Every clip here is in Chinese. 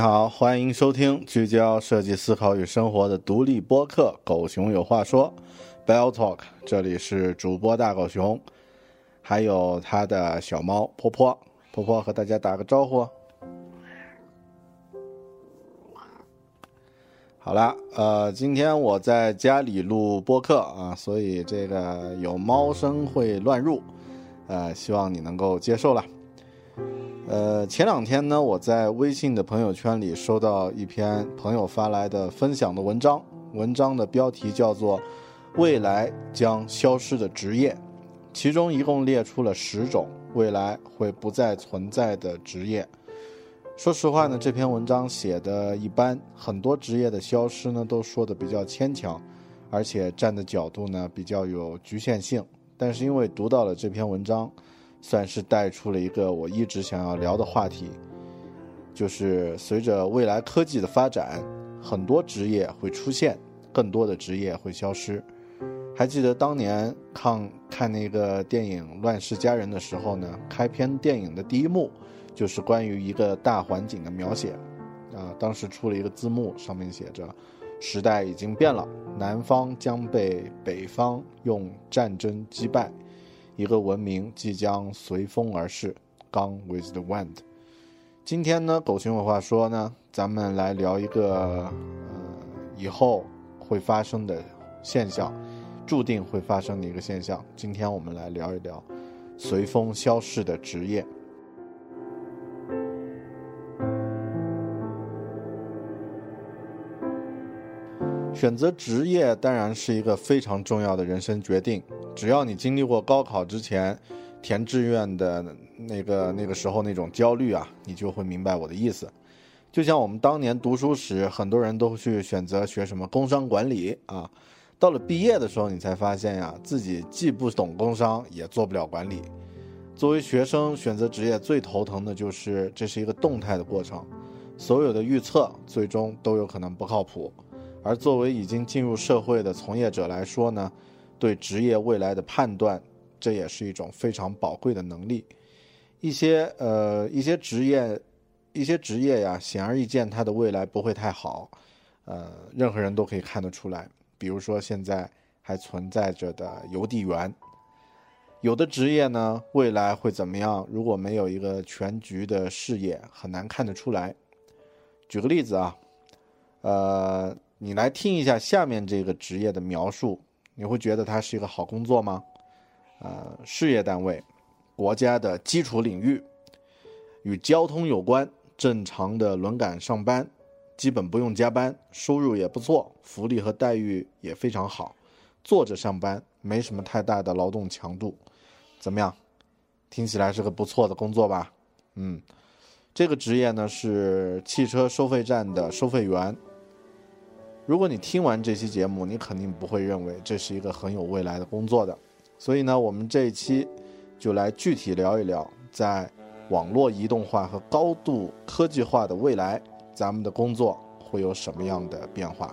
好，欢迎收听聚焦设计思考与生活的独立播客《狗熊有话说》（Bell Talk）。这里是主播大狗熊，还有他的小猫婆婆。婆婆和大家打个招呼。好了，呃，今天我在家里录播客啊，所以这个有猫声会乱入，呃，希望你能够接受了。呃，前两天呢，我在微信的朋友圈里收到一篇朋友发来的分享的文章，文章的标题叫做《未来将消失的职业》，其中一共列出了十种未来会不再存在的职业。说实话呢，这篇文章写的一般，很多职业的消失呢都说的比较牵强，而且站的角度呢比较有局限性。但是因为读到了这篇文章。算是带出了一个我一直想要聊的话题，就是随着未来科技的发展，很多职业会出现，更多的职业会消失。还记得当年看看那个电影《乱世佳人》的时候呢？开篇电影的第一幕就是关于一个大环境的描写，啊，当时出了一个字幕，上面写着：“时代已经变了，南方将被北方用战争击败。”一个文明即将随风而逝，Gone with the wind。今天呢，狗熊有话说呢，咱们来聊一个呃以后会发生的现象，注定会发生的一个现象。今天我们来聊一聊随风消逝的职业。选择职业当然是一个非常重要的人生决定。只要你经历过高考之前填志愿的那个那个时候那种焦虑啊，你就会明白我的意思。就像我们当年读书时，很多人都去选择学什么工商管理啊，到了毕业的时候，你才发现呀，自己既不懂工商，也做不了管理。作为学生选择职业最头疼的就是这是一个动态的过程，所有的预测最终都有可能不靠谱。而作为已经进入社会的从业者来说呢？对职业未来的判断，这也是一种非常宝贵的能力。一些呃一些职业，一些职业呀，显而易见，它的未来不会太好。呃，任何人都可以看得出来。比如说现在还存在着的邮递员，有的职业呢，未来会怎么样？如果没有一个全局的视野，很难看得出来。举个例子啊，呃，你来听一下下面这个职业的描述。你会觉得它是一个好工作吗？呃，事业单位、国家的基础领域，与交通有关，正常的轮岗上班，基本不用加班，收入也不错，福利和待遇也非常好，坐着上班，没什么太大的劳动强度，怎么样？听起来是个不错的工作吧？嗯，这个职业呢是汽车收费站的收费员。如果你听完这期节目，你肯定不会认为这是一个很有未来的工作的。所以呢，我们这一期就来具体聊一聊，在网络移动化和高度科技化的未来，咱们的工作会有什么样的变化？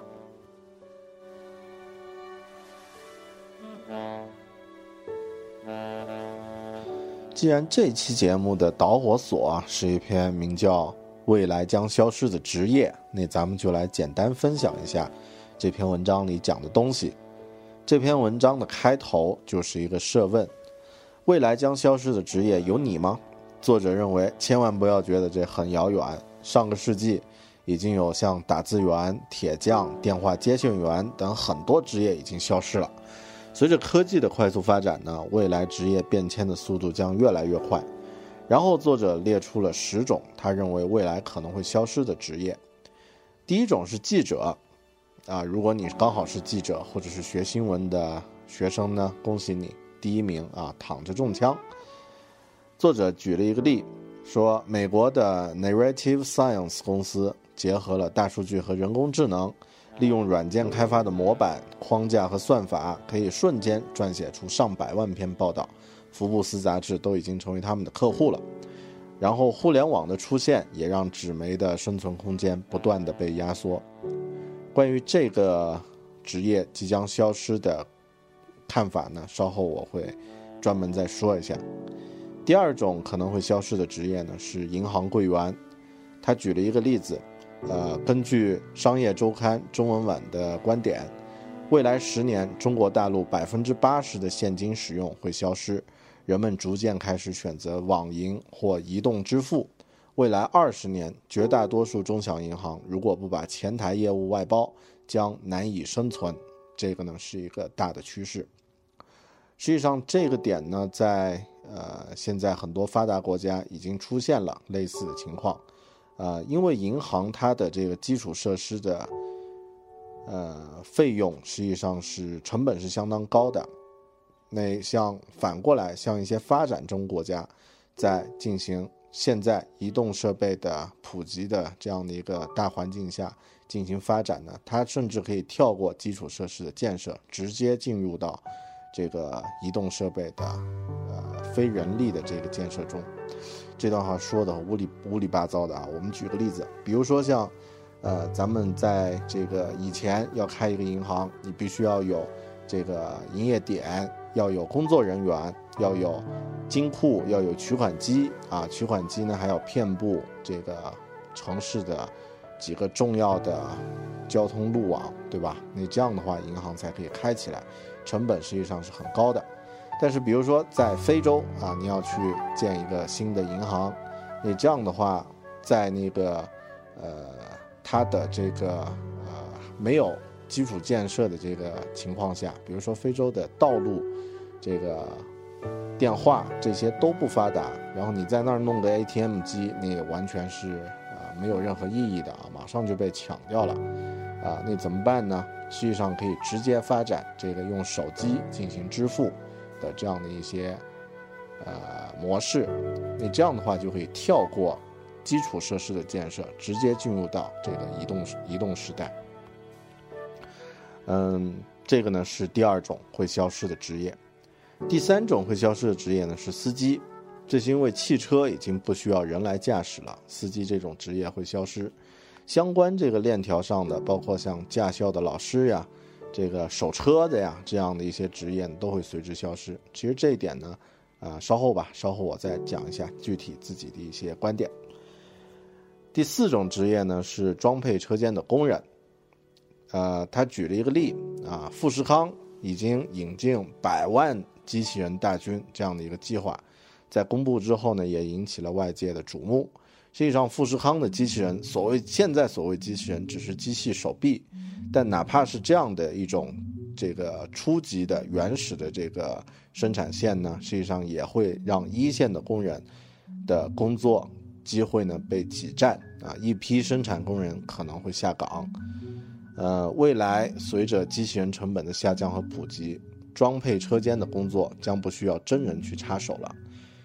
既然这期节目的导火索是一篇名叫《未来将消失的职业》，那咱们就来简单分享一下这篇文章里讲的东西。这篇文章的开头就是一个设问：未来将消失的职业有你吗？作者认为，千万不要觉得这很遥远。上个世纪，已经有像打字员、铁匠、电话接线员等很多职业已经消失了。随着科技的快速发展呢，未来职业变迁的速度将越来越快。然后，作者列出了十种他认为未来可能会消失的职业。第一种是记者。啊，如果你刚好是记者或者是学新闻的学生呢，恭喜你，第一名啊，躺着中枪。作者举了一个例，说美国的 Narrative Science 公司结合了大数据和人工智能，利用软件开发的模板框架和算法，可以瞬间撰写出上百万篇报道。福布斯杂志都已经成为他们的客户了。然后，互联网的出现也让纸媒的生存空间不断的被压缩。关于这个职业即将消失的看法呢，稍后我会专门再说一下。第二种可能会消失的职业呢是银行柜员。他举了一个例子，呃，根据《商业周刊》中文版的观点，未来十年中国大陆百分之八十的现金使用会消失，人们逐渐开始选择网银或移动支付。未来二十年，绝大多数中小银行如果不把前台业务外包，将难以生存。这个呢是一个大的趋势。实际上，这个点呢，在呃现在很多发达国家已经出现了类似的情况。呃，因为银行它的这个基础设施的呃费用实际上是成本是相当高的。那像反过来，像一些发展中国家在进行。现在移动设备的普及的这样的一个大环境下进行发展呢，它甚至可以跳过基础设施的建设，直接进入到这个移动设备的呃非人力的这个建设中。这段话说的乌里乌里八糟的啊，我们举个例子，比如说像呃咱们在这个以前要开一个银行，你必须要有这个营业点，要有工作人员。要有金库，要有取款机啊，取款机呢还要遍布这个城市的几个重要的交通路网，对吧？那这样的话，银行才可以开起来，成本实际上是很高的。但是，比如说在非洲啊，你要去建一个新的银行，那这样的话，在那个呃它的这个呃没有基础建设的这个情况下，比如说非洲的道路这个。电话这些都不发达，然后你在那儿弄个 ATM 机，那也完全是啊没有任何意义的啊，马上就被抢掉了，啊，那怎么办呢？实际上可以直接发展这个用手机进行支付的这样的一些呃模式，那这样的话就可以跳过基础设施的建设，直接进入到这个移动移动时代。嗯，这个呢是第二种会消失的职业。第三种会消失的职业呢是司机，这是因为汽车已经不需要人来驾驶了，司机这种职业会消失。相关这个链条上的，包括像驾校的老师呀，这个守车的呀，这样的一些职业都会随之消失。其实这一点呢，啊，稍后吧，稍后我再讲一下具体自己的一些观点。第四种职业呢是装配车间的工人，呃，他举了一个例啊，富士康已经引进百万。机器人大军这样的一个计划，在公布之后呢，也引起了外界的瞩目。实际上，富士康的机器人，所谓现在所谓机器人，只是机器手臂，但哪怕是这样的一种这个初级的原始的这个生产线呢，实际上也会让一线的工人的工作机会呢被挤占啊，一批生产工人可能会下岗。呃，未来随着机器人成本的下降和普及，装配车间的工作将不需要真人去插手了。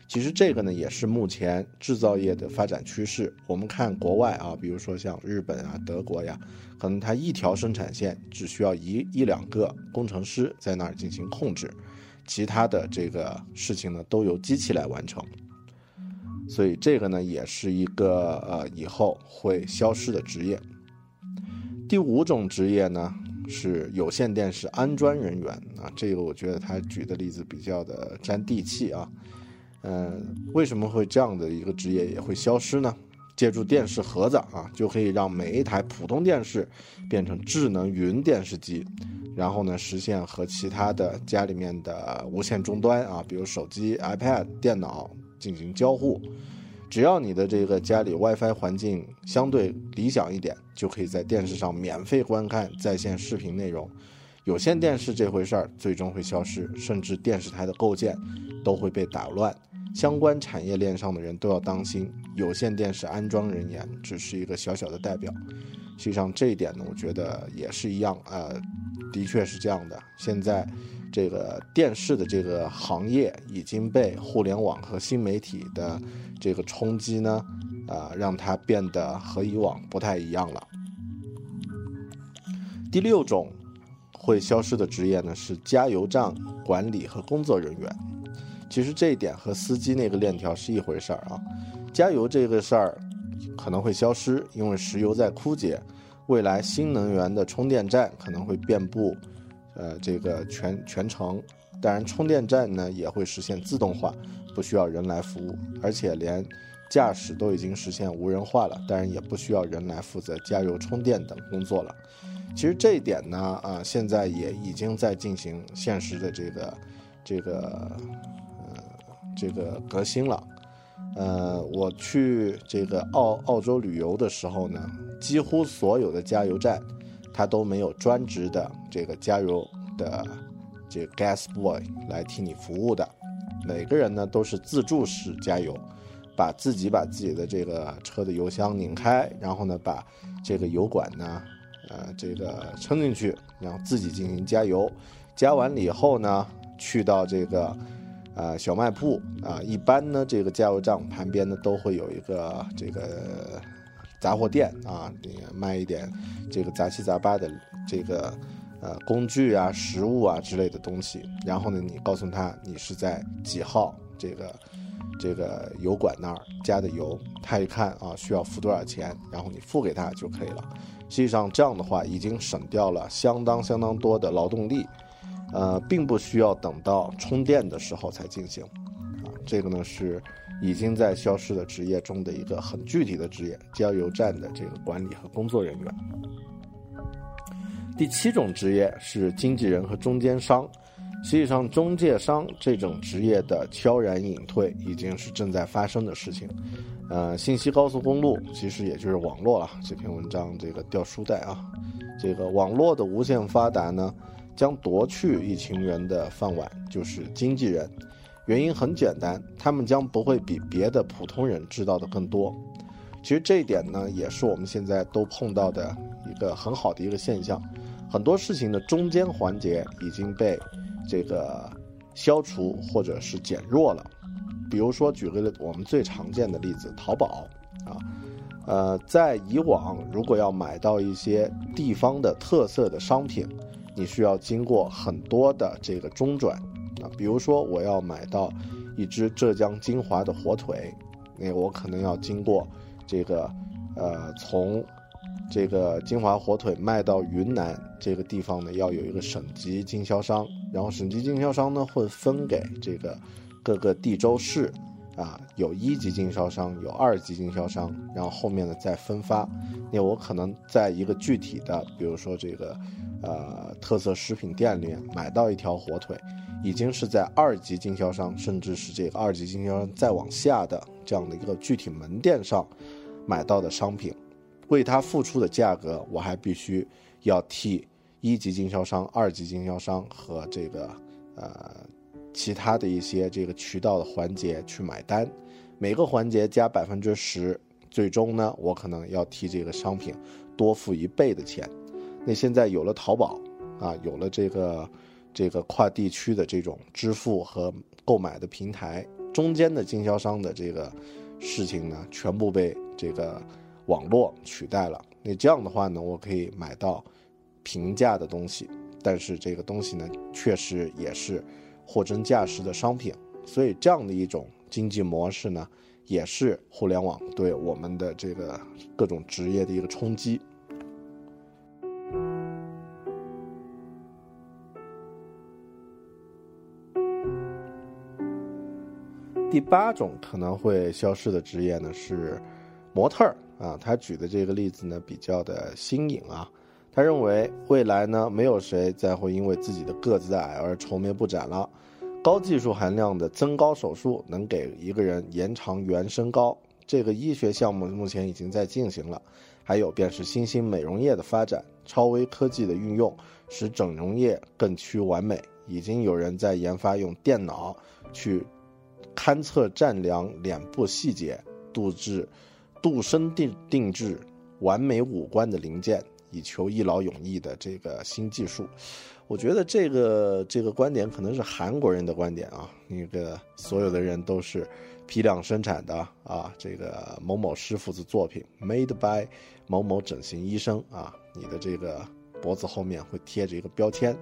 其实这个呢，也是目前制造业的发展趋势。我们看国外啊，比如说像日本啊、德国呀，可能它一条生产线只需要一一两个工程师在那儿进行控制，其他的这个事情呢都由机器来完成。所以这个呢，也是一个呃以后会消失的职业。第五种职业呢是有线电视安装人员啊，这个我觉得他举的例子比较的沾地气啊。嗯，为什么会这样的一个职业也会消失呢？借助电视盒子啊，就可以让每一台普通电视变成智能云电视机，然后呢，实现和其他的家里面的无线终端啊，比如手机、iPad、电脑进行交互。只要你的这个家里 WiFi 环境相对理想一点，就可以在电视上免费观看在线视频内容。有线电视这回事儿最终会消失，甚至电视台的构建都会被打乱。相关产业链上的人都要当心，有线电视安装人员只是一个小小的代表。实际上这一点呢，我觉得也是一样，呃，的确是这样的。现在这个电视的这个行业已经被互联网和新媒体的这个冲击呢，啊，让它变得和以往不太一样了。第六种会消失的职业呢，是加油站管理和工作人员。其实这一点和司机那个链条是一回事儿啊，加油这个事儿可能会消失，因为石油在枯竭，未来新能源的充电站可能会遍布，呃，这个全全程。当然，充电站呢也会实现自动化，不需要人来服务，而且连驾驶都已经实现无人化了，当然也不需要人来负责加油、充电等工作了。其实这一点呢，啊，现在也已经在进行现实的这个这个呃。这个革新了，呃，我去这个澳澳洲旅游的时候呢，几乎所有的加油站，它都没有专职的这个加油的这个 gas boy 来替你服务的，每个人呢都是自助式加油，把自己把自己的这个车的油箱拧开，然后呢把这个油管呢，呃，这个撑进去，然后自己进行加油，加完了以后呢，去到这个。啊，小卖铺啊，一般呢，这个加油站旁边呢都会有一个这个杂货店啊，你卖一点这个杂七杂八的这个呃工具啊、食物啊之类的东西。然后呢，你告诉他你是在几号这个这个油管那儿加的油，他一看啊需要付多少钱，然后你付给他就可以了。实际上这样的话已经省掉了相当相当多的劳动力。呃，并不需要等到充电的时候才进行，这个呢是已经在消失的职业中的一个很具体的职业——加油站的这个管理和工作人员。第七种职业是经纪人和中间商，实际上中介商这种职业的悄然隐退已经是正在发生的事情。呃，信息高速公路其实也就是网络了。这篇文章这个掉书袋啊，这个网络的无限发达呢。将夺去一群人的饭碗，就是经纪人。原因很简单，他们将不会比别的普通人知道的更多。其实这一点呢，也是我们现在都碰到的一个很好的一个现象。很多事情的中间环节已经被这个消除或者是减弱了。比如说，举个我们最常见的例子，淘宝啊，呃，在以往，如果要买到一些地方的特色的商品，你需要经过很多的这个中转，啊，比如说我要买到一只浙江金华的火腿，那我可能要经过这个，呃，从这个金华火腿卖到云南这个地方呢，要有一个省级经销商，然后省级经销商呢会分给这个各个地州市，啊，有一级经销商，有二级经销商，然后后面呢再分发，那我可能在一个具体的，比如说这个。呃，特色食品店里面买到一条火腿，已经是在二级经销商，甚至是这个二级经销商再往下的这样的一个具体门店上买到的商品，为它付出的价格，我还必须要替一级经销商、二级经销商和这个呃其他的一些这个渠道的环节去买单，每个环节加百分之十，最终呢，我可能要替这个商品多付一倍的钱。那现在有了淘宝啊，有了这个这个跨地区的这种支付和购买的平台，中间的经销商的这个事情呢，全部被这个网络取代了。那这样的话呢，我可以买到。平价的东西，但是这个东西呢，确实也是货真价实的商品，所以这样的一种经济模式呢，也是互联网对我们的这个各种职业的一个冲击。第八种可能会消失的职业呢是模特儿啊，他举的这个例子呢比较的新颖啊。他认为未来呢，没有谁再会因为自己的个子矮而愁眉不展了。高技术含量的增高手术能给一个人延长原身高，这个医学项目目前已经在进行了。还有便是新兴美容业的发展，超微科技的运用，使整容业更趋完美。已经有人在研发用电脑去勘测、丈量脸部细节，度制、度身定定制完美五官的零件。以求一劳永逸的这个新技术，我觉得这个这个观点可能是韩国人的观点啊。那个所有的人都是批量生产的啊，这个某某师傅的作品，made by 某某整形医生啊，你的这个脖子后面会贴着一个标签。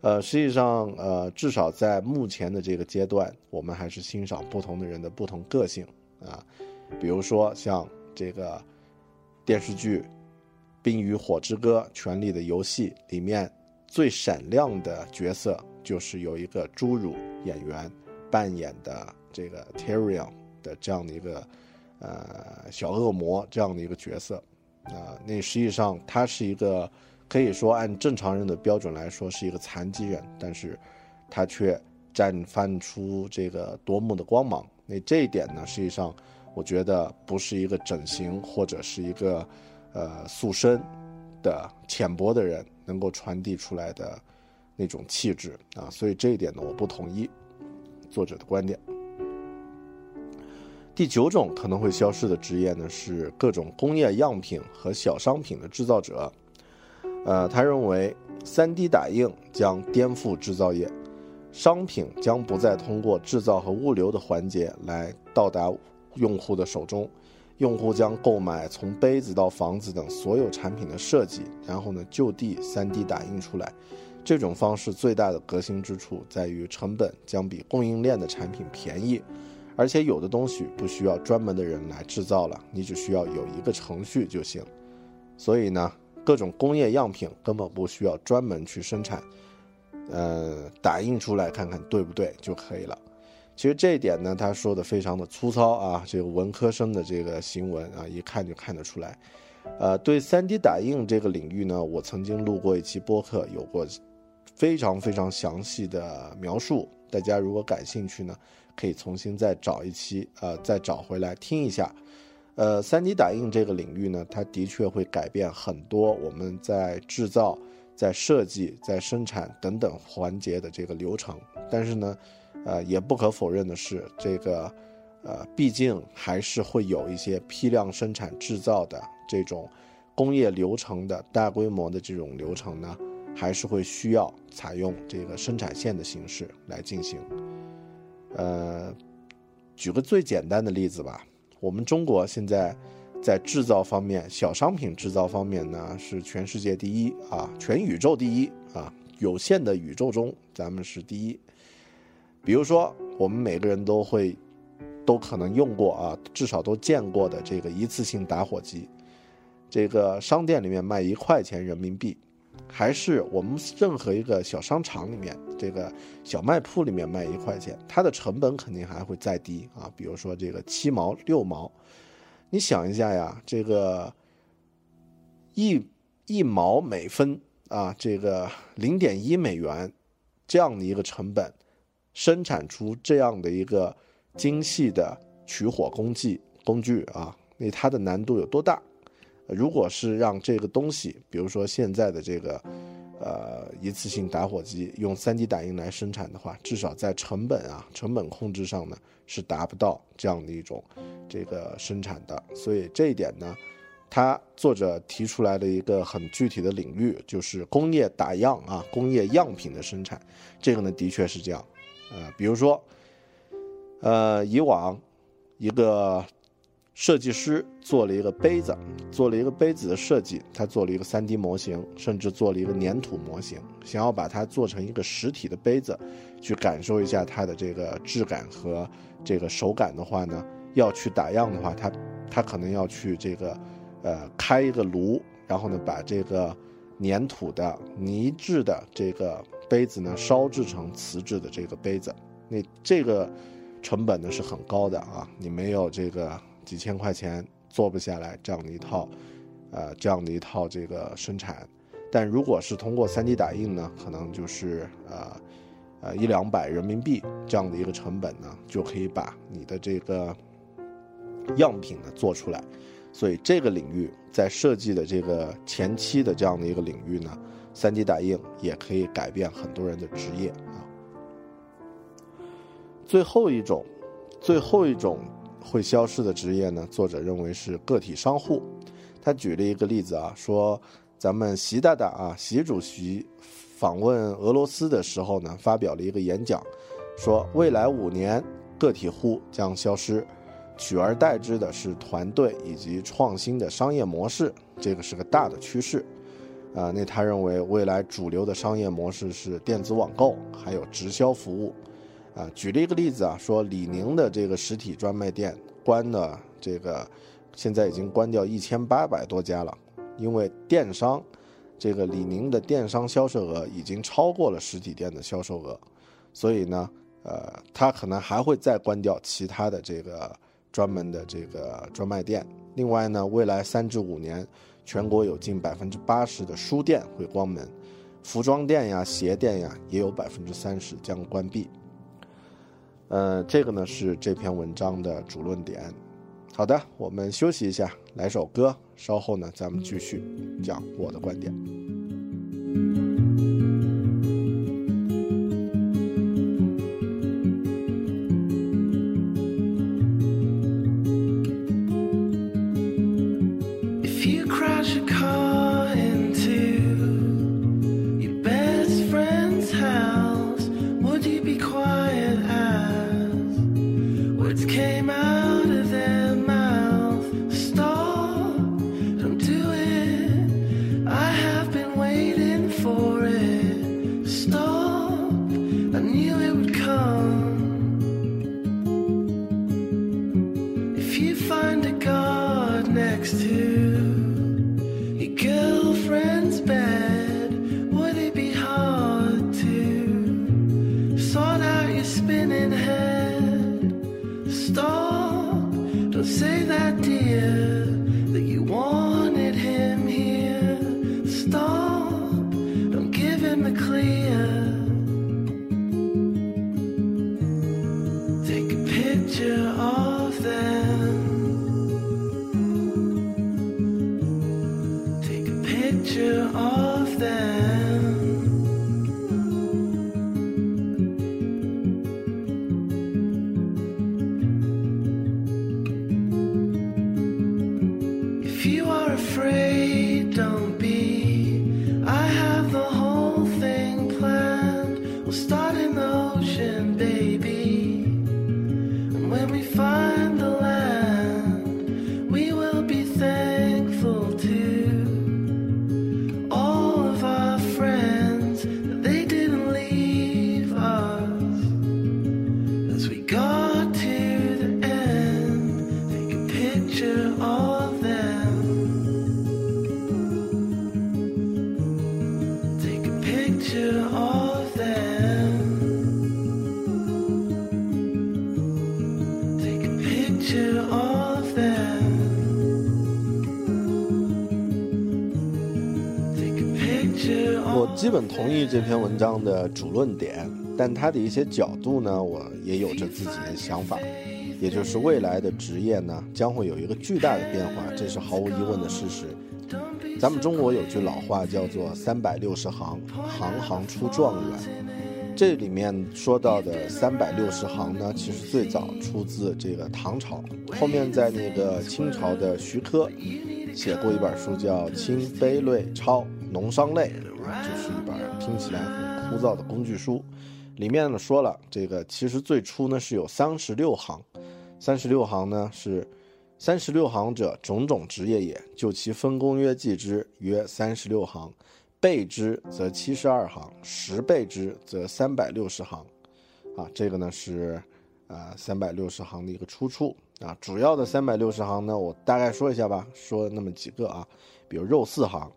呃，实际上，呃，至少在目前的这个阶段，我们还是欣赏不同的人的不同个性啊。比如说像这个电视剧。《冰与火之歌：权力的游戏》里面最闪亮的角色，就是有一个侏儒演员扮演的这个 Tyrion 的这样的一个呃小恶魔这样的一个角色啊。那实际上他是一个可以说按正常人的标准来说是一个残疾人，但是他却绽放出这个夺目的光芒。那这一点呢，实际上我觉得不是一个整形或者是一个。呃，塑身的浅薄的人能够传递出来的那种气质啊，所以这一点呢，我不同意作者的观点。第九种可能会消失的职业呢，是各种工业样品和小商品的制造者。呃，他认为，3D 打印将颠覆制造业，商品将不再通过制造和物流的环节来到达用户的手中。用户将购买从杯子到房子等所有产品的设计，然后呢就地 3D 打印出来。这种方式最大的革新之处在于成本将比供应链的产品便宜，而且有的东西不需要专门的人来制造了，你只需要有一个程序就行。所以呢，各种工业样品根本不需要专门去生产，呃，打印出来看看对不对就可以了。其实这一点呢，他说的非常的粗糙啊，这个文科生的这个行文啊，一看就看得出来。呃，对 3D 打印这个领域呢，我曾经录过一期播客，有过非常非常详细的描述。大家如果感兴趣呢，可以重新再找一期，呃，再找回来听一下。呃，3D 打印这个领域呢，它的确会改变很多我们在制造、在设计、在生产等等环节的这个流程，但是呢。呃，也不可否认的是，这个，呃，毕竟还是会有一些批量生产制造的这种工业流程的大规模的这种流程呢，还是会需要采用这个生产线的形式来进行。呃，举个最简单的例子吧，我们中国现在在制造方面，小商品制造方面呢是全世界第一啊，全宇宙第一啊，有限的宇宙中咱们是第一。比如说，我们每个人都会，都可能用过啊，至少都见过的这个一次性打火机，这个商店里面卖一块钱人民币，还是我们任何一个小商场里面，这个小卖铺里面卖一块钱，它的成本肯定还会再低啊。比如说这个七毛六毛，你想一下呀，这个一一毛每分啊，这个零点一美元这样的一个成本。生产出这样的一个精细的取火工具工具啊，那它的难度有多大？如果是让这个东西，比如说现在的这个，呃一次性打火机用 3D 打印来生产的话，至少在成本啊成本控制上呢是达不到这样的一种这个生产的。所以这一点呢，他作者提出来的一个很具体的领域就是工业打样啊，工业样品的生产，这个呢的确是这样。呃，比如说，呃，以往一个设计师做了一个杯子，做了一个杯子的设计，他做了一个 3D 模型，甚至做了一个粘土模型，想要把它做成一个实体的杯子，去感受一下它的这个质感和这个手感的话呢，要去打样的话，他他可能要去这个呃开一个炉，然后呢把这个粘土的泥质的这个。杯子呢，烧制成瓷质的这个杯子，那这个成本呢是很高的啊！你没有这个几千块钱做不下来这样的一套，呃，这样的一套这个生产。但如果是通过 3D 打印呢，可能就是呃呃一两百人民币这样的一个成本呢，就可以把你的这个样品呢做出来。所以这个领域在设计的这个前期的这样的一个领域呢。3D 打印也可以改变很多人的职业啊。最后一种，最后一种会消失的职业呢？作者认为是个体商户。他举了一个例子啊，说咱们习大大啊，习主席访问俄罗斯的时候呢，发表了一个演讲，说未来五年个体户将消失，取而代之的是团队以及创新的商业模式，这个是个大的趋势。啊，那他认为未来主流的商业模式是电子网购，还有直销服务。啊，举了一个例子啊，说李宁的这个实体专卖店关了，这个现在已经关掉一千八百多家了，因为电商，这个李宁的电商销售额已经超过了实体店的销售额，所以呢，呃，他可能还会再关掉其他的这个专门的这个专卖店。另外呢，未来三至五年。全国有近百分之八十的书店会关门，服装店呀、鞋店呀，也有百分之三十将关闭。呃，这个呢是这篇文章的主论点。好的，我们休息一下，来首歌，稍后呢咱们继续讲我的观点。篇文章的主论点，但它的一些角度呢，我也有着自己的想法。也就是未来的职业呢，将会有一个巨大的变化，这是毫无疑问的事实。咱们中国有句老话叫做“三百六十行，行行出状元”。这里面说到的三百六十行呢，其实最早出自这个唐朝，后面在那个清朝的徐科写过一本书，叫《清碑类钞农商类》，就是一本听起来很枯燥的工具书。里面呢说了，这个其实最初呢是有三十六行，三十六行呢是三十六行者，种种职业也，就其分工约计之，约三十六行。倍之则七十二行，十倍之则三百六十行，啊，这个呢是，呃，三百六十行的一个出处啊。主要的三百六十行呢，我大概说一下吧，说那么几个啊，比如肉四行、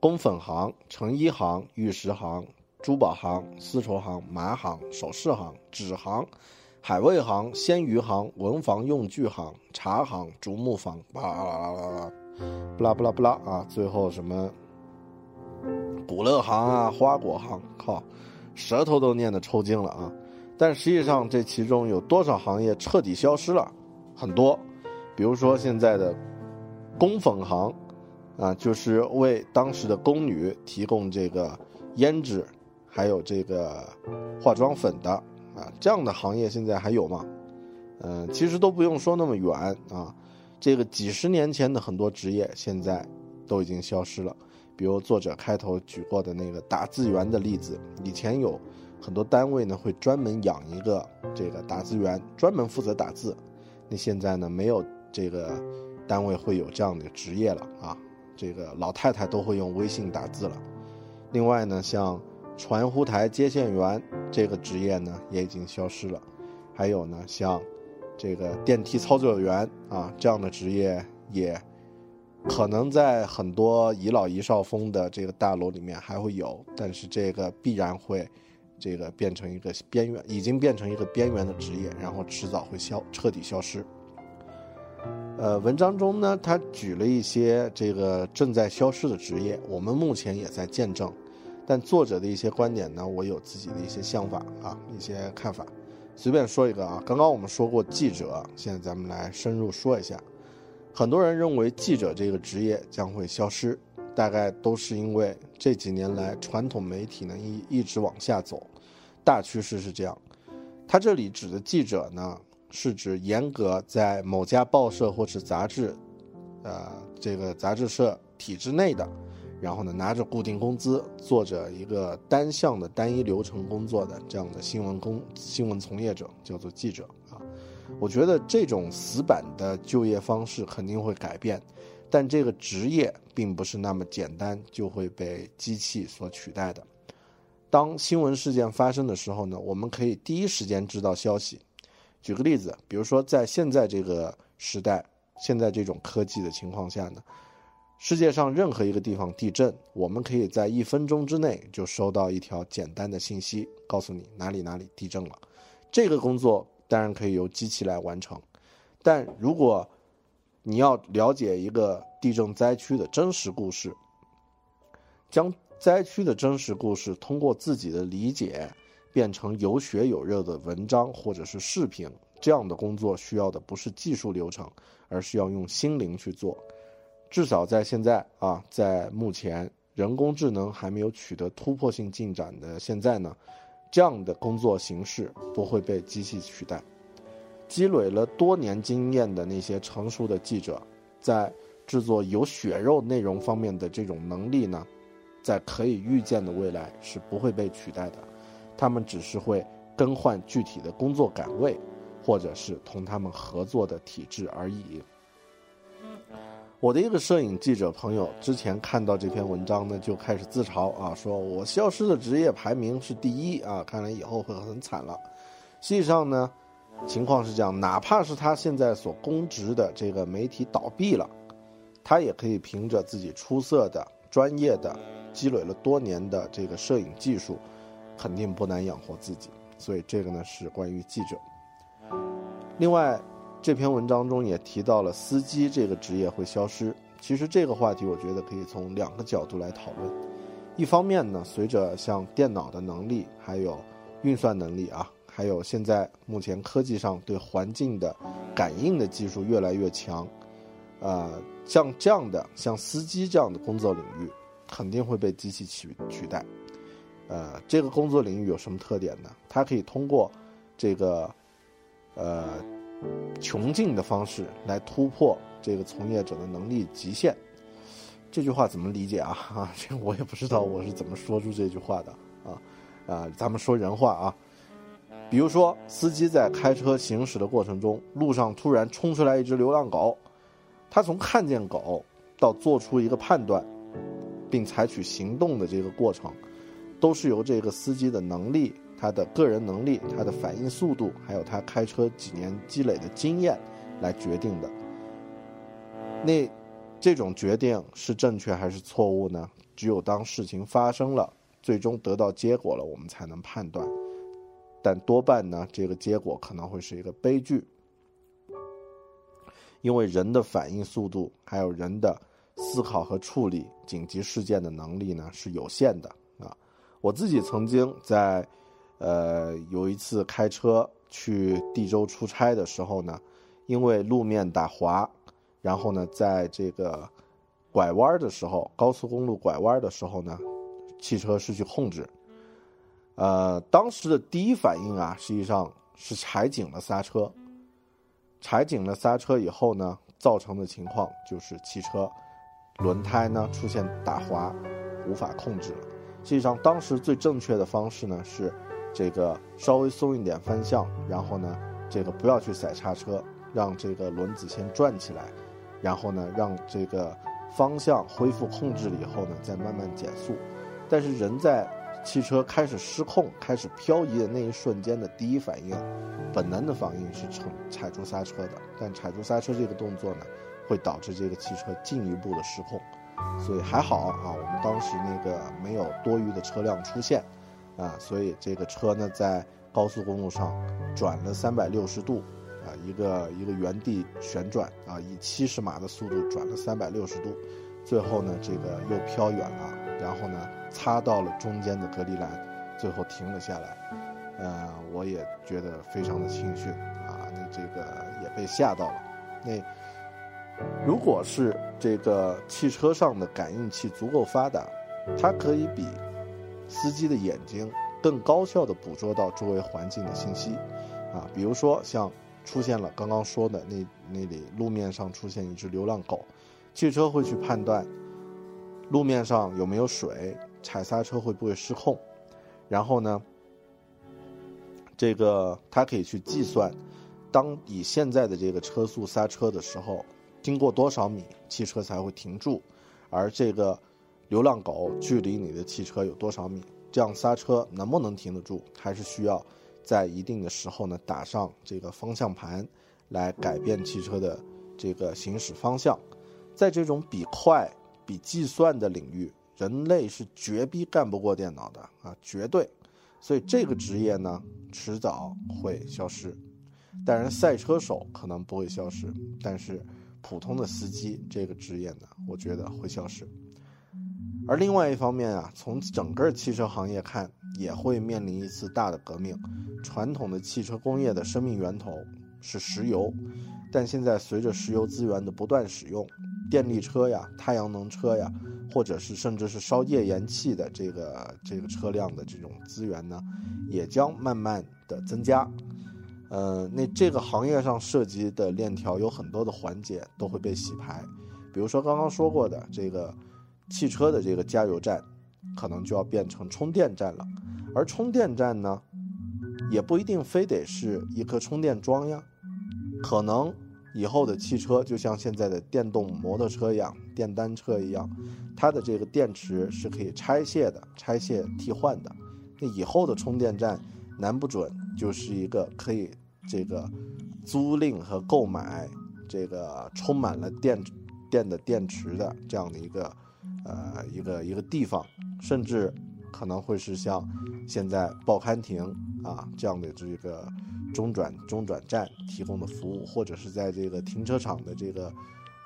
工粉行、成衣行、玉石行、珠宝行、丝绸行、麻行、首饰行、纸行、海味行、鲜鱼行、文房用具行、茶行、竹木房，巴拉巴拉巴拉巴拉巴拉巴拉啊，最后什么？古乐行啊，花果行，靠，舌头都念得抽筋了啊！但实际上，这其中有多少行业彻底消失了？很多，比如说现在的工粉行，啊，就是为当时的宫女提供这个胭脂，还有这个化妆粉的啊，这样的行业现在还有吗？嗯，其实都不用说那么远啊，这个几十年前的很多职业现在都已经消失了。比如作者开头举过的那个打字员的例子，以前有很多单位呢会专门养一个这个打字员，专门负责打字。那现在呢没有这个单位会有这样的职业了啊，这个老太太都会用微信打字了。另外呢，像传呼台接线员这个职业呢也已经消失了，还有呢像这个电梯操作员啊这样的职业也。可能在很多遗老遗少风的这个大楼里面还会有，但是这个必然会，这个变成一个边缘，已经变成一个边缘的职业，然后迟早会消彻底消失。呃，文章中呢，他举了一些这个正在消失的职业，我们目前也在见证。但作者的一些观点呢，我有自己的一些想法啊，一些看法，随便说一个啊。刚刚我们说过记者，现在咱们来深入说一下。很多人认为记者这个职业将会消失，大概都是因为这几年来传统媒体呢一一直往下走，大趋势是这样。他这里指的记者呢，是指严格在某家报社或是杂志，呃，这个杂志社体制内的，然后呢拿着固定工资，做着一个单向的单一流程工作的这样的新闻工新闻从业者，叫做记者啊。我觉得这种死板的就业方式肯定会改变，但这个职业并不是那么简单就会被机器所取代的。当新闻事件发生的时候呢，我们可以第一时间知道消息。举个例子，比如说在现在这个时代，现在这种科技的情况下呢，世界上任何一个地方地震，我们可以在一分钟之内就收到一条简单的信息，告诉你哪里哪里地震了。这个工作。当然可以由机器来完成，但如果你要了解一个地震灾区的真实故事，将灾区的真实故事通过自己的理解变成有血有肉的文章或者是视频，这样的工作需要的不是技术流程，而是要用心灵去做。至少在现在啊，在目前人工智能还没有取得突破性进展的现在呢。这样的工作形式不会被机器取代。积累了多年经验的那些成熟的记者，在制作有血肉内容方面的这种能力呢，在可以预见的未来是不会被取代的。他们只是会更换具体的工作岗位，或者是同他们合作的体制而已。我的一个摄影记者朋友之前看到这篇文章呢，就开始自嘲啊，说我消失的职业排名是第一啊，看来以后会很惨了。实际上呢，情况是这样，哪怕是他现在所供职的这个媒体倒闭了，他也可以凭着自己出色的、专业的、积累了多年的这个摄影技术，肯定不难养活自己。所以这个呢是关于记者。另外。这篇文章中也提到了司机这个职业会消失。其实这个话题，我觉得可以从两个角度来讨论。一方面呢，随着像电脑的能力，还有运算能力啊，还有现在目前科技上对环境的感应的技术越来越强，呃，像这样的像司机这样的工作领域，肯定会被机器取取代。呃，这个工作领域有什么特点呢？它可以通过这个呃穷尽的方式来突破这个从业者的能力极限。这句话怎么理解啊？啊，这我也不知道我是怎么说出这句话的啊啊！咱们说人话啊，比如说司机在开车行驶的过程中，路上突然冲出来一只流浪狗，他从看见狗到做出一个判断，并采取行动的这个过程。都是由这个司机的能力、他的个人能力、他的反应速度，还有他开车几年积累的经验来决定的。那这种决定是正确还是错误呢？只有当事情发生了，最终得到结果了，我们才能判断。但多半呢，这个结果可能会是一个悲剧，因为人的反应速度，还有人的思考和处理紧急事件的能力呢，是有限的。我自己曾经在，呃，有一次开车去地州出差的时候呢，因为路面打滑，然后呢，在这个拐弯的时候，高速公路拐弯的时候呢，汽车失去控制。呃，当时的第一反应啊，实际上是踩紧了刹车。踩紧了刹车以后呢，造成的情况就是汽车轮胎呢出现打滑，无法控制了。实际上，当时最正确的方式呢是，这个稍微松一点方向，然后呢，这个不要去踩刹车，让这个轮子先转起来，然后呢，让这个方向恢复控制了以后呢，再慢慢减速。但是人在汽车开始失控、开始漂移的那一瞬间的第一反应，本能的反应是踩住刹车的。但踩住刹车这个动作呢，会导致这个汽车进一步的失控。所以还好啊，我们当时那个没有多余的车辆出现，啊，所以这个车呢在高速公路上转了三百六十度，啊，一个一个原地旋转啊，以七十码的速度转了三百六十度，最后呢这个又飘远了，然后呢擦到了中间的隔离栏，最后停了下来，呃，我也觉得非常的庆幸啊，那这个也被吓到了，那。如果是这个汽车上的感应器足够发达，它可以比司机的眼睛更高效地捕捉到周围环境的信息，啊，比如说像出现了刚刚说的那那里路面上出现一只流浪狗，汽车会去判断路面上有没有水，踩刹车会不会失控，然后呢，这个它可以去计算，当以现在的这个车速刹车的时候。经过多少米，汽车才会停住？而这个流浪狗距离你的汽车有多少米？这样刹车能不能停得住？还是需要在一定的时候呢打上这个方向盘，来改变汽车的这个行驶方向。在这种比快、比计算的领域，人类是绝逼干不过电脑的啊，绝对。所以这个职业呢，迟早会消失。当然，赛车手可能不会消失，但是。普通的司机这个职业呢，我觉得会消失。而另外一方面啊，从整个汽车行业看，也会面临一次大的革命。传统的汽车工业的生命源头是石油，但现在随着石油资源的不断使用，电力车呀、太阳能车呀，或者是甚至是烧页岩气的这个这个车辆的这种资源呢，也将慢慢的增加。呃，那这个行业上涉及的链条有很多的环节都会被洗牌，比如说刚刚说过的这个汽车的这个加油站，可能就要变成充电站了，而充电站呢，也不一定非得是一颗充电桩呀，可能以后的汽车就像现在的电动摩托车一样、电单车一样，它的这个电池是可以拆卸的、拆卸替换的，那以后的充电站。难不准就是一个可以这个租赁和购买这个充满了电电的电池的这样的一个呃一个一个地方，甚至可能会是像现在报刊亭啊这样的这个中转中转站提供的服务，或者是在这个停车场的这个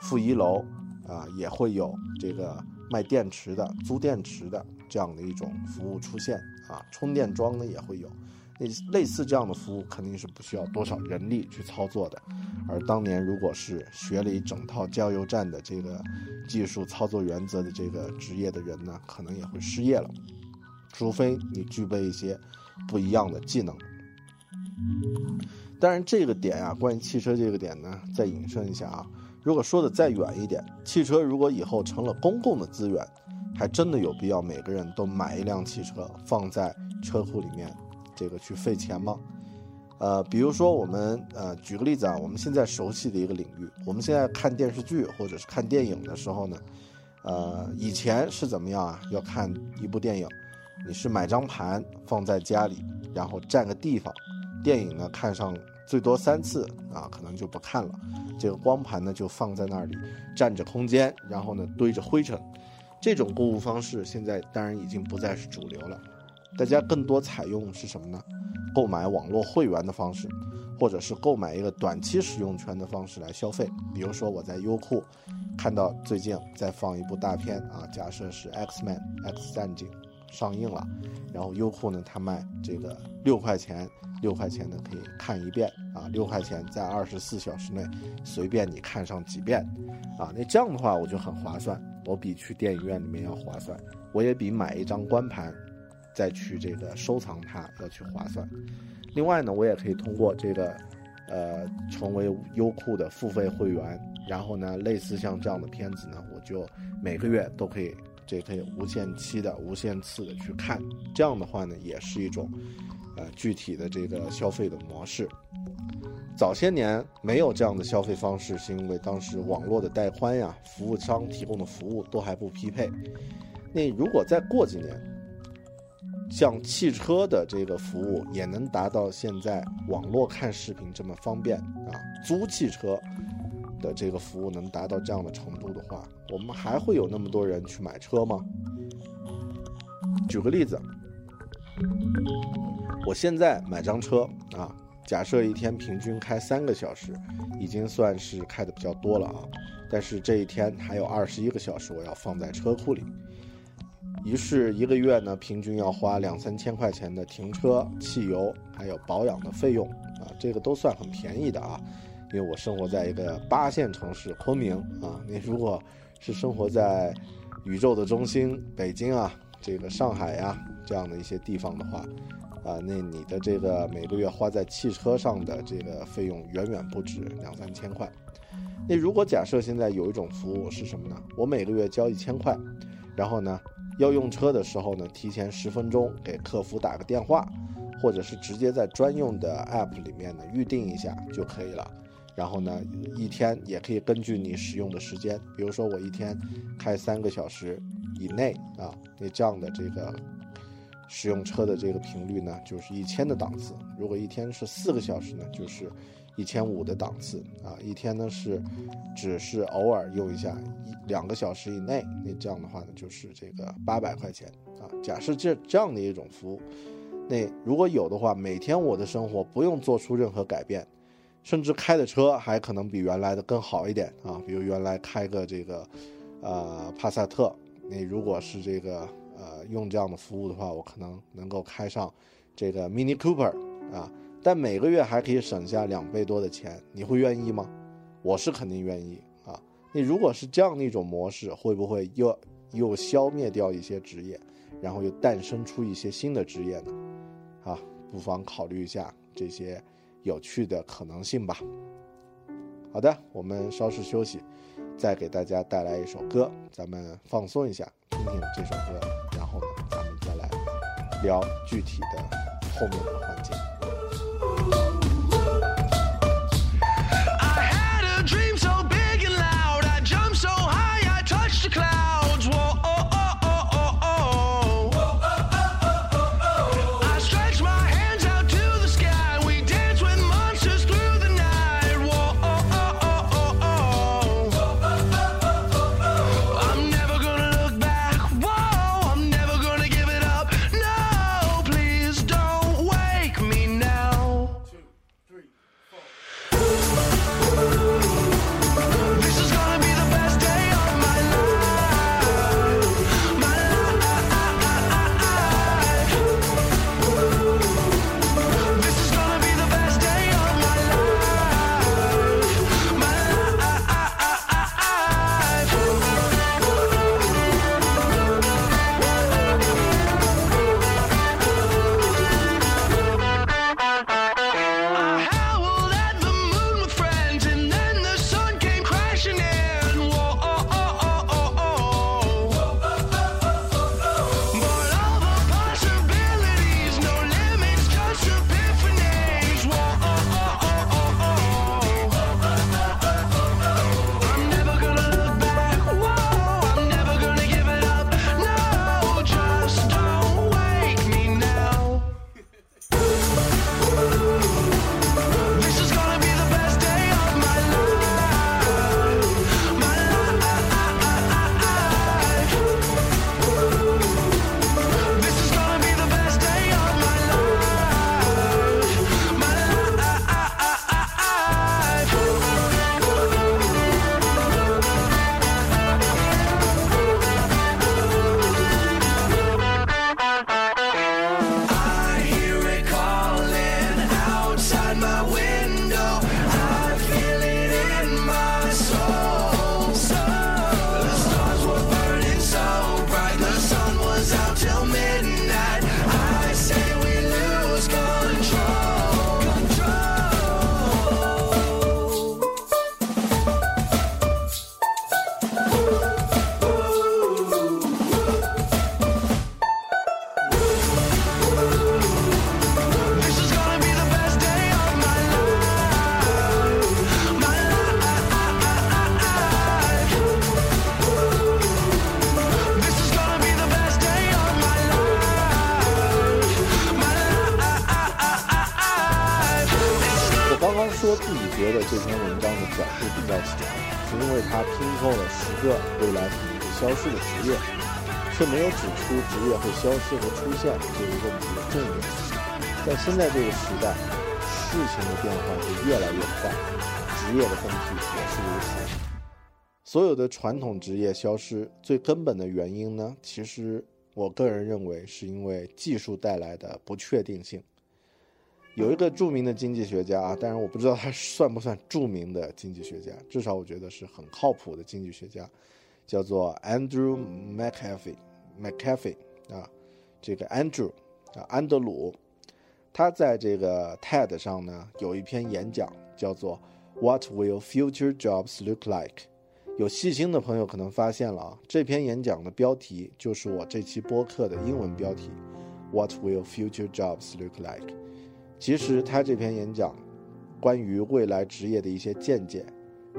负一楼啊也会有这个卖电池的租电池的这样的一种服务出现啊，充电桩呢也会有。那类似这样的服务肯定是不需要多少人力去操作的。而当年如果是学了一整套加油站的这个技术操作原则的这个职业的人呢，可能也会失业了，除非你具备一些不一样的技能。当然，这个点啊，关于汽车这个点呢，再引申一下啊。如果说的再远一点，汽车如果以后成了公共的资源，还真的有必要每个人都买一辆汽车放在车库里面，这个去费钱吗？呃，比如说我们呃，举个例子啊，我们现在熟悉的一个领域，我们现在看电视剧或者是看电影的时候呢，呃，以前是怎么样啊？要看一部电影，你是买张盘放在家里，然后占个地方，电影呢看上。最多三次啊，可能就不看了。这个光盘呢，就放在那里，占着空间，然后呢堆着灰尘。这种购物方式现在当然已经不再是主流了，大家更多采用是什么呢？购买网络会员的方式，或者是购买一个短期使用权的方式来消费。比如说我在优酷看到最近在放一部大片啊，假设是《X Man》X 战警上映了，然后优酷呢它卖这个六块钱。六块钱呢可以看一遍啊，六块钱在二十四小时内随便你看上几遍，啊，那这样的话我就很划算，我比去电影院里面要划算，我也比买一张光盘再去这个收藏它要去划算。另外呢，我也可以通过这个呃成为优酷的付费会员，然后呢，类似像这样的片子呢，我就每个月都可以这可以无限期的、无限次的去看，这样的话呢，也是一种。呃，具体的这个消费的模式，早些年没有这样的消费方式，是因为当时网络的带宽呀，服务商提供的服务都还不匹配。那如果再过几年，像汽车的这个服务也能达到现在网络看视频这么方便啊，租汽车的这个服务能达到这样的程度的话，我们还会有那么多人去买车吗？举个例子。我现在买张车啊，假设一天平均开三个小时，已经算是开的比较多了啊。但是这一天还有二十一个小时我要放在车库里，于是一个月呢，平均要花两三千块钱的停车、汽油还有保养的费用啊，这个都算很便宜的啊。因为我生活在一个八线城市昆明啊，你如果是生活在宇宙的中心北京啊，这个上海呀这样的一些地方的话。啊，那你的这个每个月花在汽车上的这个费用远远不止两三千块。那如果假设现在有一种服务是什么呢？我每个月交一千块，然后呢，要用车的时候呢，提前十分钟给客服打个电话，或者是直接在专用的 app 里面呢预定一下就可以了。然后呢，一天也可以根据你使用的时间，比如说我一天开三个小时以内啊，那这样的这个。使用车的这个频率呢，就是一千的档次。如果一天是四个小时呢，就是一千五的档次啊。一天呢是只是偶尔用一下一两个小时以内，那这样的话呢，就是这个八百块钱啊。假设这这样的一种服务，那如果有的话，每天我的生活不用做出任何改变，甚至开的车还可能比原来的更好一点啊。比如原来开个这个呃帕萨特，那如果是这个。呃，用这样的服务的话，我可能能够开上这个 Mini Cooper 啊，但每个月还可以省下两倍多的钱，你会愿意吗？我是肯定愿意啊。你如果是这样的一种模式，会不会又又消灭掉一些职业，然后又诞生出一些新的职业呢？啊，不妨考虑一下这些有趣的可能性吧。好的，我们稍事休息，再给大家带来一首歌，咱们放松一下，听听这首歌。然后呢，咱们再来聊具体的后面的话消失的职业，却没有指出职业会消失和出现这个问题的重点。在现在这个时代，事情的变化会越来越快，职业的更替也是如此。所有的传统职业消失，最根本的原因呢，其实我个人认为是因为技术带来的不确定性。有一个著名的经济学家啊，当然我不知道他算不算著名的经济学家，至少我觉得是很靠谱的经济学家，叫做 Andrew McAfee McAfee 啊，这个 Andrew 啊安德鲁，他在这个 TED 上呢有一篇演讲叫做 What Will Future Jobs Look Like？有细心的朋友可能发现了啊，这篇演讲的标题就是我这期播客的英文标题 What Will Future Jobs Look Like？其实他这篇演讲，关于未来职业的一些见解，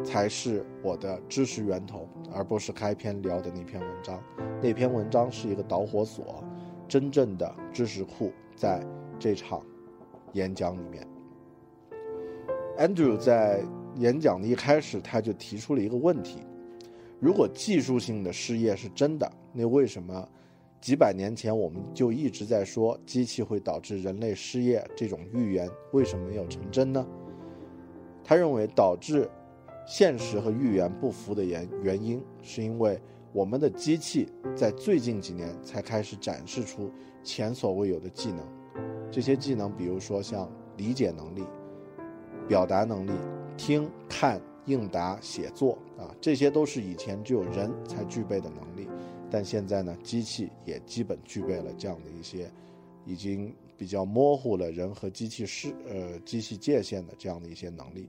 才是我的知识源头，而不是开篇聊的那篇文章。那篇文章是一个导火索，真正的知识库在这场演讲里面。Andrew 在演讲的一开始，他就提出了一个问题：如果技术性的失业是真的，那为什么？几百年前，我们就一直在说机器会导致人类失业这种预言，为什么没有成真呢？他认为导致现实和预言不符的原原因，是因为我们的机器在最近几年才开始展示出前所未有的技能。这些技能，比如说像理解能力、表达能力、听、看、应答、写作啊，这些都是以前只有人才具备的能力。但现在呢，机器也基本具备了这样的一些，已经比较模糊了人和机器是呃机器界限的这样的一些能力，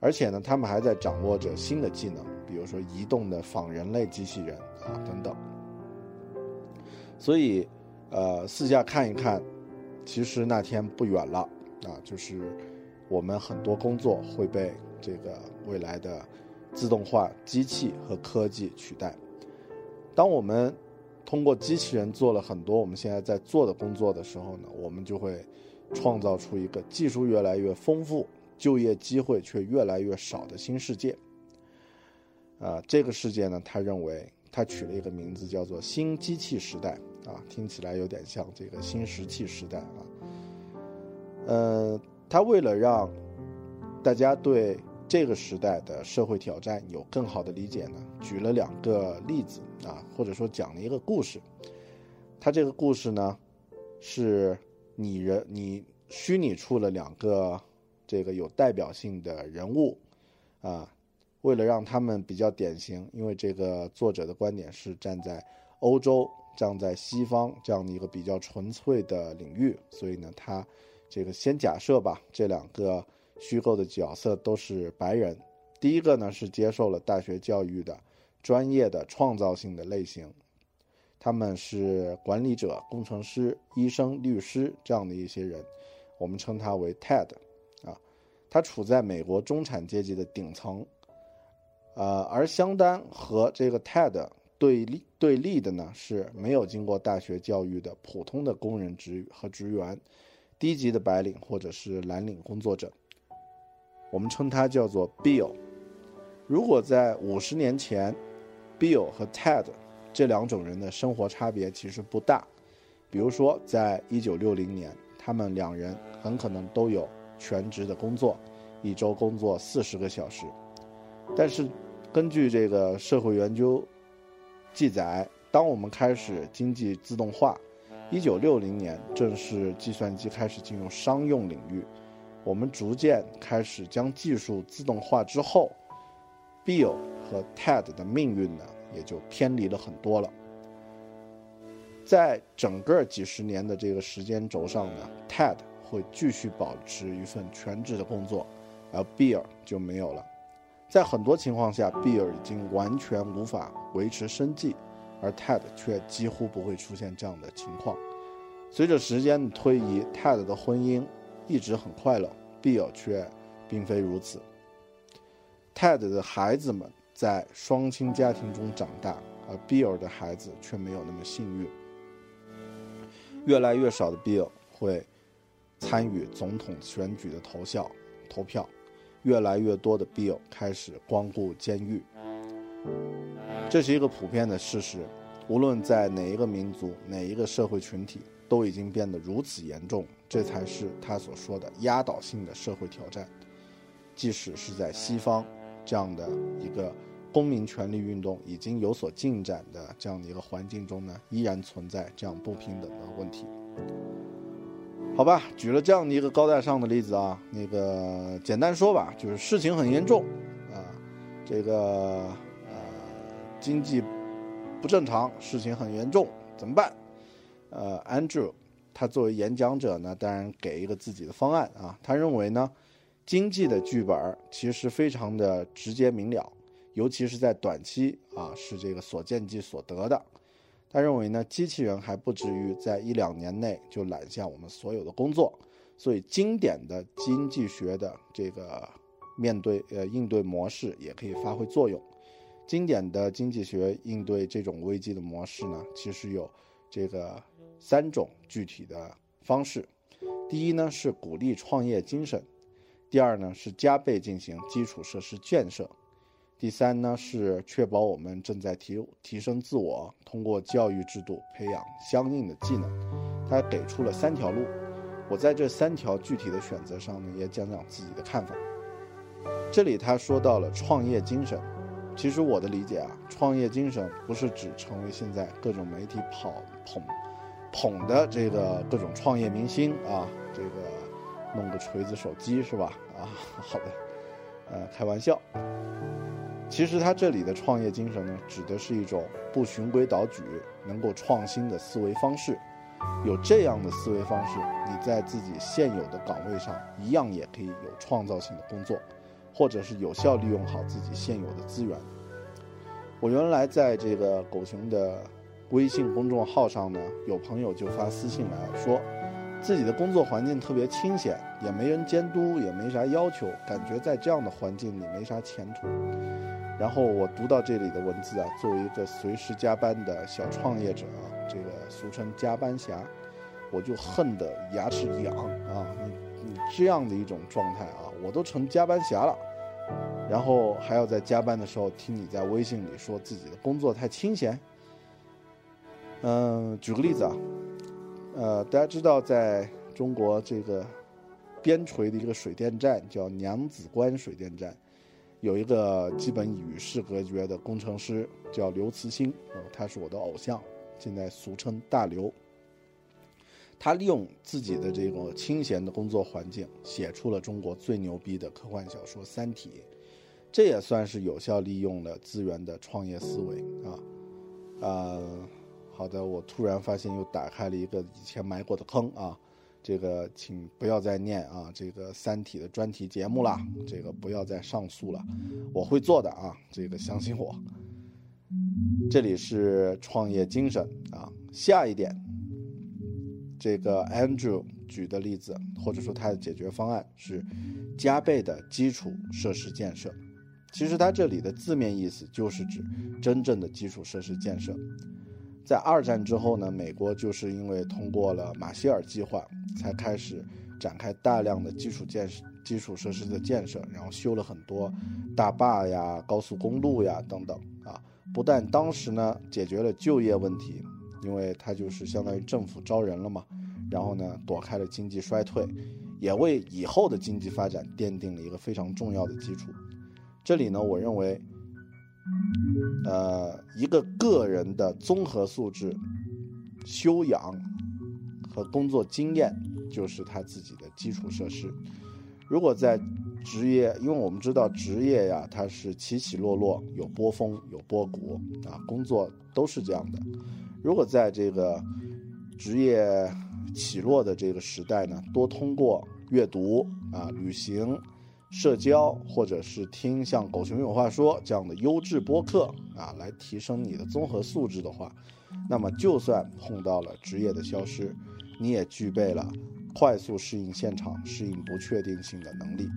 而且呢，他们还在掌握着新的技能，比如说移动的仿人类机器人啊等等。所以，呃，四下看一看，其实那天不远了啊，就是我们很多工作会被这个未来的自动化机器和科技取代。当我们通过机器人做了很多我们现在在做的工作的时候呢，我们就会创造出一个技术越来越丰富、就业机会却越来越少的新世界。啊，这个世界呢，他认为他取了一个名字叫做“新机器时代”，啊，听起来有点像这个新石器时代啊。呃，他为了让大家对这个时代的社会挑战有更好的理解呢，举了两个例子。啊，或者说讲了一个故事，他这个故事呢，是拟人你虚拟出了两个这个有代表性的人物，啊，为了让他们比较典型，因为这个作者的观点是站在欧洲、站在西方这样的一个比较纯粹的领域，所以呢，他这个先假设吧，这两个虚构的角色都是白人，第一个呢是接受了大学教育的。专业的创造性的类型，他们是管理者、工程师、医生、律师这样的一些人，我们称他为 TED，他处在美国中产阶级的顶层，呃，而相当和这个 TED 对立对立的呢，是没有经过大学教育的普通的工人职和职员，低级的白领或者是蓝领工作者，我们称他叫做 Bill。如果在五十年前，Bill 和 Ted 这两种人的生活差别其实不大，比如说，在一九六零年，他们两人很可能都有全职的工作，一周工作四十个小时。但是，根据这个社会研究记载，当我们开始经济自动化，一九六零年正是计算机开始进入商用领域，我们逐渐开始将技术自动化之后，Bill。和 Ted 的命运呢，也就偏离了很多了。在整个几十年的这个时间轴上呢，Ted 会继续保持一份全职的工作，而 Bill 就没有了。在很多情况下，Bill 已经完全无法维持生计，而 Ted 却几乎不会出现这样的情况。随着时间的推移，Ted 的婚姻一直很快乐，Bill 却并非如此。Ted 的孩子们。在双亲家庭中长大，而 Bill 的孩子却没有那么幸运。越来越少的 Bill 会参与总统选举的投票，投票，越来越多的 Bill 开始光顾监狱。这是一个普遍的事实，无论在哪一个民族、哪一个社会群体，都已经变得如此严重。这才是他所说的压倒性的社会挑战。即使是在西方这样的一个公民权利运动已经有所进展的这样的一个环境中呢，依然存在这样不平等的问题。好吧，举了这样的一个高大上的例子啊，那个简单说吧，就是事情很严重啊，这个呃经济不正常，事情很严重，怎么办？呃，Andrew 他作为演讲者呢，当然给一个自己的方案啊，他认为呢，经济的剧本其实非常的直接明了，尤其是在短期啊，是这个所见即所得的。他认为呢，机器人还不至于在一两年内就揽下我们所有的工作，所以经典的经济学的这个面对呃应对模式也可以发挥作用。经典的经济学应对这种危机的模式呢，其实有这个三种具体的方式。第一呢是鼓励创业精神，第二呢是加倍进行基础设施建设。第三呢是确保我们正在提提升自我，通过教育制度培养相应的技能。他给出了三条路，我在这三条具体的选择上呢也讲讲自己的看法。这里他说到了创业精神，其实我的理解啊，创业精神不是指成为现在各种媒体跑捧捧的这个各种创业明星啊，这个弄个锤子手机是吧？啊，好的，呃，开玩笑。其实他这里的创业精神呢，指的是一种不循规蹈矩、能够创新的思维方式。有这样的思维方式，你在自己现有的岗位上一样也可以有创造性的工作，或者是有效利用好自己现有的资源。我原来在这个狗熊的微信公众号上呢，有朋友就发私信来说，自己的工作环境特别清闲，也没人监督，也没啥要求，感觉在这样的环境里没啥前途。然后我读到这里的文字啊，作为一个随时加班的小创业者啊，这个俗称加班侠，我就恨得牙齿痒啊！你你这样的一种状态啊，我都成加班侠了，然后还要在加班的时候听你在微信里说自己的工作太清闲。嗯，举个例子啊，呃，大家知道在中国这个边陲的一个水电站叫娘子关水电站。有一个基本与世隔绝的工程师叫刘慈欣，呃，他是我的偶像，现在俗称大刘。他利用自己的这个清闲的工作环境，写出了中国最牛逼的科幻小说《三体》，这也算是有效利用了资源的创业思维啊。呃，好的，我突然发现又打开了一个以前埋过的坑啊。这个请不要再念啊，这个《三体》的专题节目了，这个不要再上诉了，我会做的啊，这个相信我。这里是创业精神啊，下一点，这个 Andrew 举的例子或者说他的解决方案是加倍的基础设施建设，其实他这里的字面意思就是指真正的基础设施建设。在二战之后呢，美国就是因为通过了马歇尔计划，才开始展开大量的基础建设、基础设施的建设，然后修了很多大坝呀、高速公路呀等等啊。不但当时呢解决了就业问题，因为它就是相当于政府招人了嘛，然后呢躲开了经济衰退，也为以后的经济发展奠定了一个非常重要的基础。这里呢，我认为。呃，一个个人的综合素质、修养和工作经验，就是他自己的基础设施。如果在职业，因为我们知道职业呀，它是起起落落，有波峰，有波谷啊，工作都是这样的。如果在这个职业起落的这个时代呢，多通过阅读啊、旅行。社交，或者是听像《狗熊有话说》这样的优质播客啊，来提升你的综合素质的话，那么就算碰到了职业的消失，你也具备了快速适应现场、适应不确定性的能力。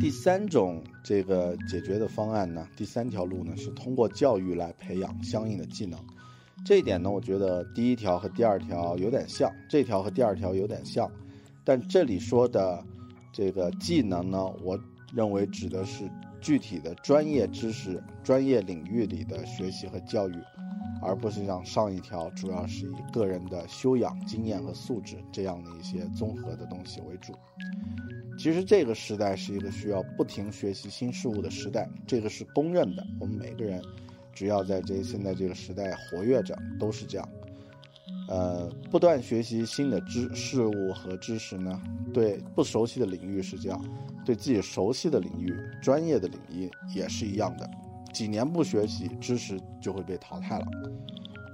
第三种这个解决的方案呢，第三条路呢是通过教育来培养相应的技能。这一点呢，我觉得第一条和第二条有点像，这条和第二条有点像，但这里说的这个技能呢，我认为指的是具体的专业知识、专业领域里的学习和教育，而不是像上一条主要是以个人的修养、经验和素质这样的一些综合的东西为主。其实这个时代是一个需要不停学习新事物的时代，这个是公认的。我们每个人，只要在这现在这个时代活跃着，都是这样。呃，不断学习新的知事物和知识呢，对不熟悉的领域是这样，对自己熟悉的领域、专业的领域也是一样的。几年不学习，知识就会被淘汰了。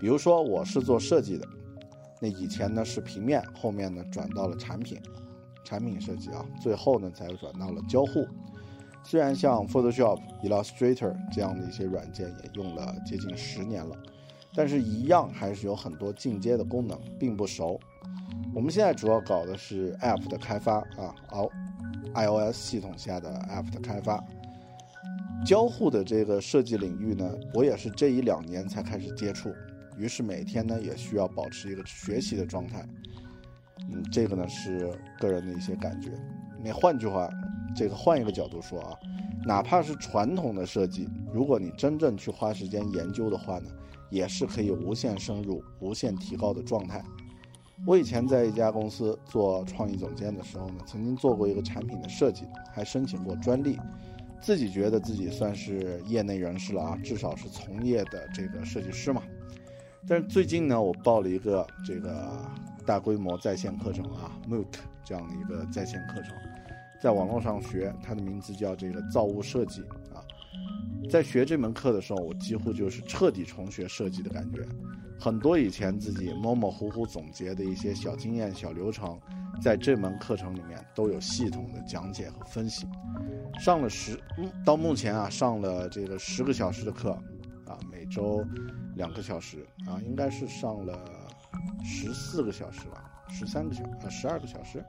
比如说，我是做设计的，那以前呢是平面，后面呢转到了产品。产品设计啊，最后呢才转到了交互。虽然像 Photoshop、Illustrator 这样的一些软件也用了接近十年了，但是一样还是有很多进阶的功能并不熟。我们现在主要搞的是 App 的开发啊，，iOS 系统下的 App 的开发。交互的这个设计领域呢，我也是这一两年才开始接触，于是每天呢也需要保持一个学习的状态。嗯，这个呢是个人的一些感觉。那换句话，这个换一个角度说啊，哪怕是传统的设计，如果你真正去花时间研究的话呢，也是可以无限深入、无限提高的状态。我以前在一家公司做创意总监的时候呢，曾经做过一个产品的设计，还申请过专利，自己觉得自己算是业内人士了啊，至少是从业的这个设计师嘛。但是最近呢，我报了一个这个。大规模在线课程啊，MOOC 这样的一个在线课程，在网络上学，它的名字叫这个造物设计啊。在学这门课的时候，我几乎就是彻底重学设计的感觉，很多以前自己模模糊糊总结的一些小经验、小流程，在这门课程里面都有系统的讲解和分析。上了十，到目前啊，上了这个十个小时的课，啊，每周两个小时啊，应该是上了。十四个小时吧，十三个小呃十二个小时，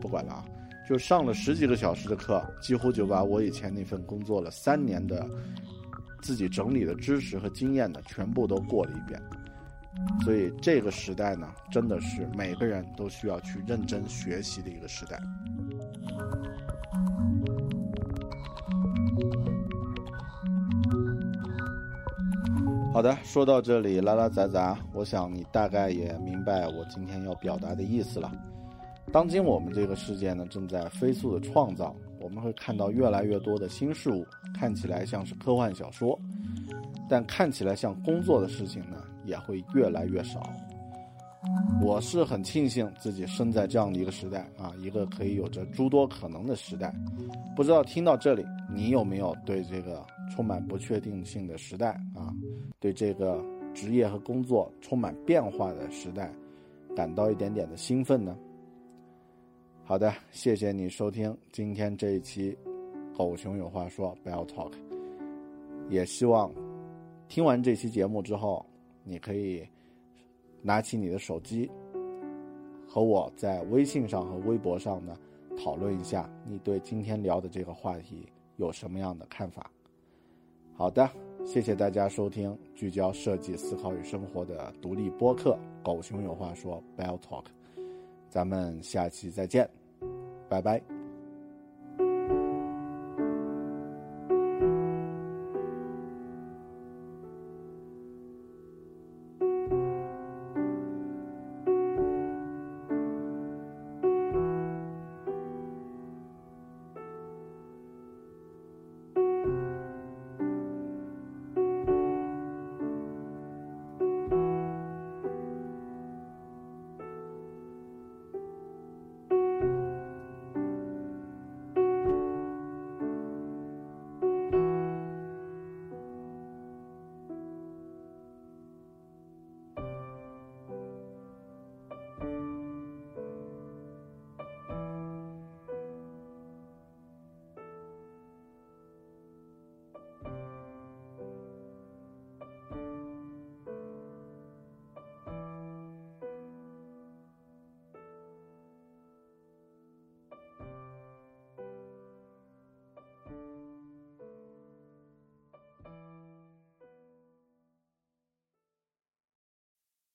不管了啊，就上了十几个小时的课，几乎就把我以前那份工作了三年的自己整理的知识和经验呢，全部都过了一遍。所以这个时代呢，真的是每个人都需要去认真学习的一个时代。好的，说到这里拉拉杂杂，我想你大概也明白我今天要表达的意思了。当今我们这个世界呢，正在飞速的创造，我们会看到越来越多的新事物，看起来像是科幻小说，但看起来像工作的事情呢，也会越来越少。我是很庆幸自己生在这样的一个时代啊，一个可以有着诸多可能的时代。不知道听到这里，你有没有对这个？充满不确定性的时代啊，对这个职业和工作充满变化的时代，感到一点点的兴奋呢。好的，谢谢你收听今天这一期《狗熊有话说》Bell Talk。也希望听完这期节目之后，你可以拿起你的手机，和我在微信上和微博上呢讨论一下，你对今天聊的这个话题有什么样的看法。好的，谢谢大家收听聚焦设计思考与生活的独立播客《狗熊有话说》Bell Talk，咱们下期再见，拜拜。